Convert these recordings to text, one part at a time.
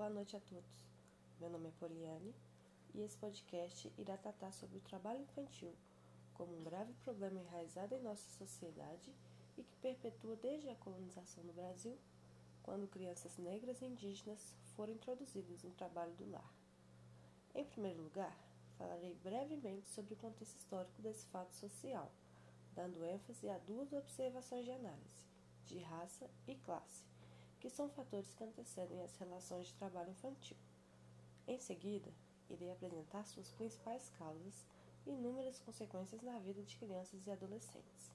Boa noite a todos. Meu nome é Poliane e esse podcast irá tratar sobre o trabalho infantil como um grave problema enraizado em nossa sociedade e que perpetua desde a colonização do Brasil, quando crianças negras e indígenas foram introduzidas no trabalho do lar. Em primeiro lugar, falarei brevemente sobre o contexto histórico desse fato social, dando ênfase a duas observações de análise, de raça e classe, que são fatores que antecedem as relações de trabalho infantil. Em seguida, irei apresentar suas principais causas e inúmeras consequências na vida de crianças e adolescentes,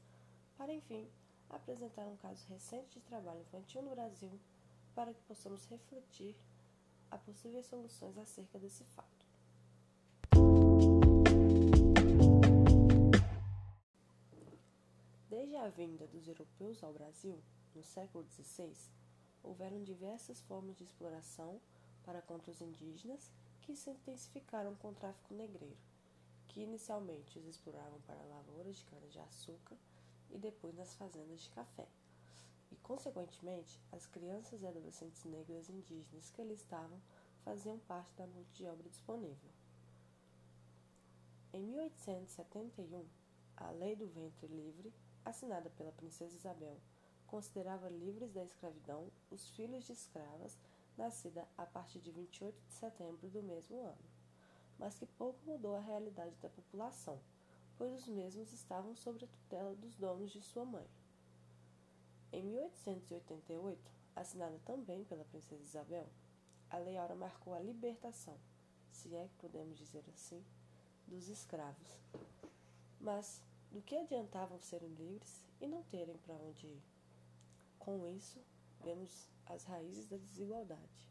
para enfim apresentar um caso recente de trabalho infantil no Brasil para que possamos refletir a possíveis soluções acerca desse fato. Desde a vinda dos europeus ao Brasil, no século XVI, houveram diversas formas de exploração para contra os indígenas que se intensificaram com o tráfico negreiro, que inicialmente os exploravam para lavouras de cana-de-açúcar e depois nas fazendas de café, e consequentemente as crianças e adolescentes negras indígenas que ali estavam faziam parte da mão de obra disponível. Em 1871, a Lei do Ventre Livre, assinada pela Princesa Isabel, considerava livres da escravidão os filhos de escravas nascida a partir de 28 de setembro do mesmo ano, mas que pouco mudou a realidade da população, pois os mesmos estavam sob a tutela dos donos de sua mãe. Em 1888, assinada também pela Princesa Isabel, a Lei Áurea marcou a libertação, se é que podemos dizer assim, dos escravos. Mas do que adiantavam serem livres e não terem para onde ir? Com isso, vemos as raízes da desigualdade.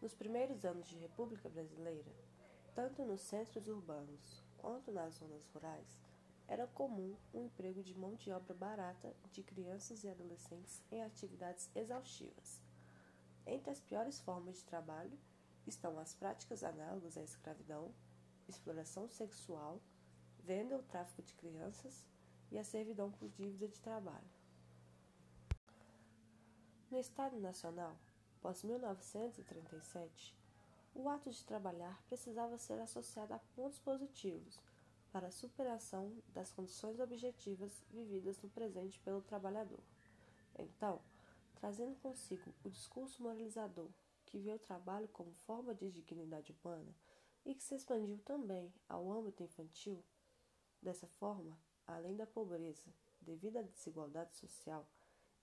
Nos primeiros anos de República Brasileira, tanto nos centros urbanos quanto nas zonas rurais, era comum o um emprego de mão de obra barata de crianças e adolescentes em atividades exaustivas. Entre as piores formas de trabalho estão as práticas análogas à escravidão, exploração sexual, venda ou tráfico de crianças e a servidão por dívida de trabalho. No Estado Nacional, após 1937, o ato de trabalhar precisava ser associado a pontos positivos para a superação das condições objetivas vividas no presente pelo trabalhador. Então, trazendo consigo o discurso moralizador que vê o trabalho como forma de dignidade humana e que se expandiu também ao âmbito infantil, dessa forma, além da pobreza devido à desigualdade social,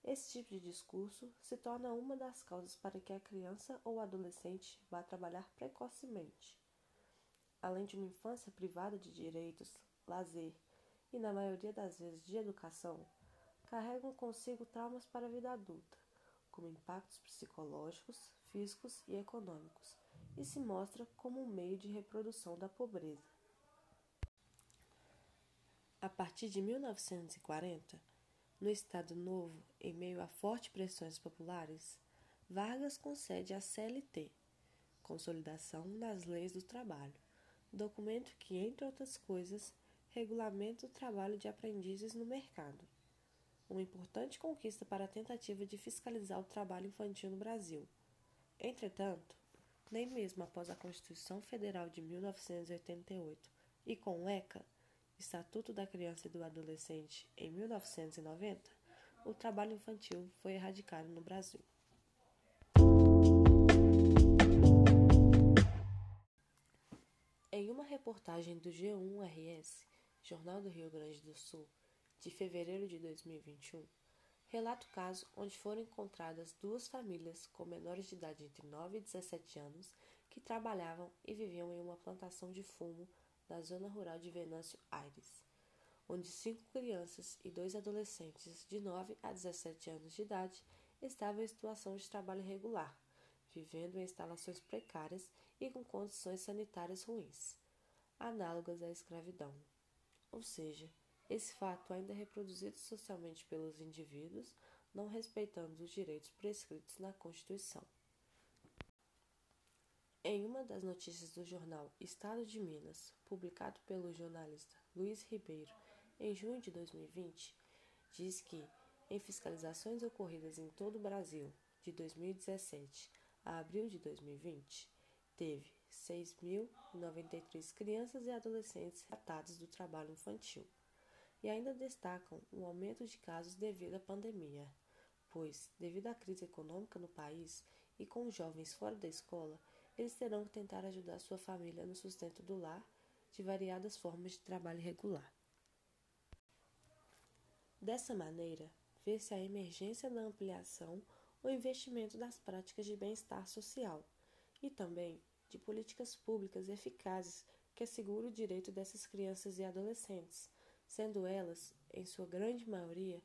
esse tipo de discurso se torna uma das causas para que a criança ou adolescente vá trabalhar precocemente. Além de uma infância privada de direitos, lazer e, na maioria das vezes, de educação, carregam consigo traumas para a vida adulta, como impactos psicológicos, físicos e econômicos, e se mostra como um meio de reprodução da pobreza. A partir de 1940, no Estado Novo, em meio a fortes pressões populares, Vargas concede a CLT, Consolidação das Leis do Trabalho, documento que, entre outras coisas, regulamenta o trabalho de aprendizes no mercado. Uma importante conquista para a tentativa de fiscalizar o trabalho infantil no Brasil. Entretanto, nem mesmo após a Constituição Federal de 1988 e com o ECA, Estatuto da Criança e do Adolescente em 1990, o trabalho infantil foi erradicado no Brasil. Em uma reportagem do G1-RS, Jornal do Rio Grande do Sul, de fevereiro de 2021, relata o caso onde foram encontradas duas famílias com menores de idade entre 9 e 17 anos que trabalhavam e viviam em uma plantação de fumo na zona rural de Venâncio Aires, onde cinco crianças e dois adolescentes de 9 a 17 anos de idade estavam em situação de trabalho irregular, vivendo em instalações precárias e com condições sanitárias ruins, análogas à escravidão. Ou seja, esse fato ainda é reproduzido socialmente pelos indivíduos, não respeitando os direitos prescritos na Constituição. Em uma das notícias do jornal Estado de Minas, publicado pelo jornalista Luiz Ribeiro em junho de 2020, diz que em fiscalizações ocorridas em todo o Brasil de 2017 a abril de 2020, teve 6.093 crianças e adolescentes tratados do trabalho infantil. E ainda destacam o aumento de casos devido à pandemia, pois, devido à crise econômica no país e com os jovens fora da escola, eles terão que tentar ajudar sua família no sustento do lar de variadas formas de trabalho irregular. Dessa maneira, vê-se a emergência da ampliação ou investimento das práticas de bem-estar social e também de políticas públicas eficazes que assegurem o direito dessas crianças e adolescentes, sendo elas, em sua grande maioria,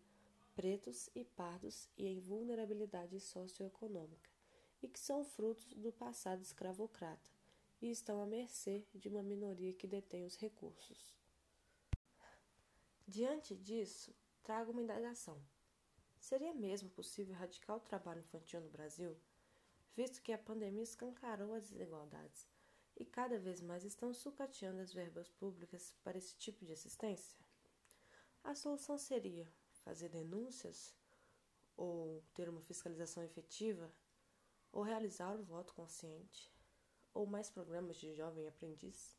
pretos e pardos e em vulnerabilidade socioeconômica, e que são frutos do passado escravocrata e estão à mercê de uma minoria que detém os recursos. Diante disso, trago uma indagação. Seria mesmo possível erradicar o trabalho infantil no Brasil, visto que a pandemia escancarou as desigualdades e cada vez mais estão sucateando as verbas públicas para esse tipo de assistência? A solução seria fazer denúncias, ou ter uma fiscalização efetiva, ou realizar o voto consciente, ou mais programas de jovem aprendiz,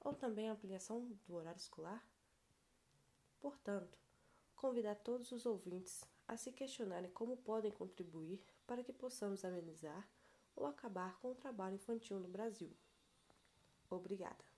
ou também a ampliação do horário escolar? Portanto, convidar todos os ouvintes a se questionarem como podem contribuir para que possamos amenizar ou acabar com o trabalho infantil no Brasil. Obrigada.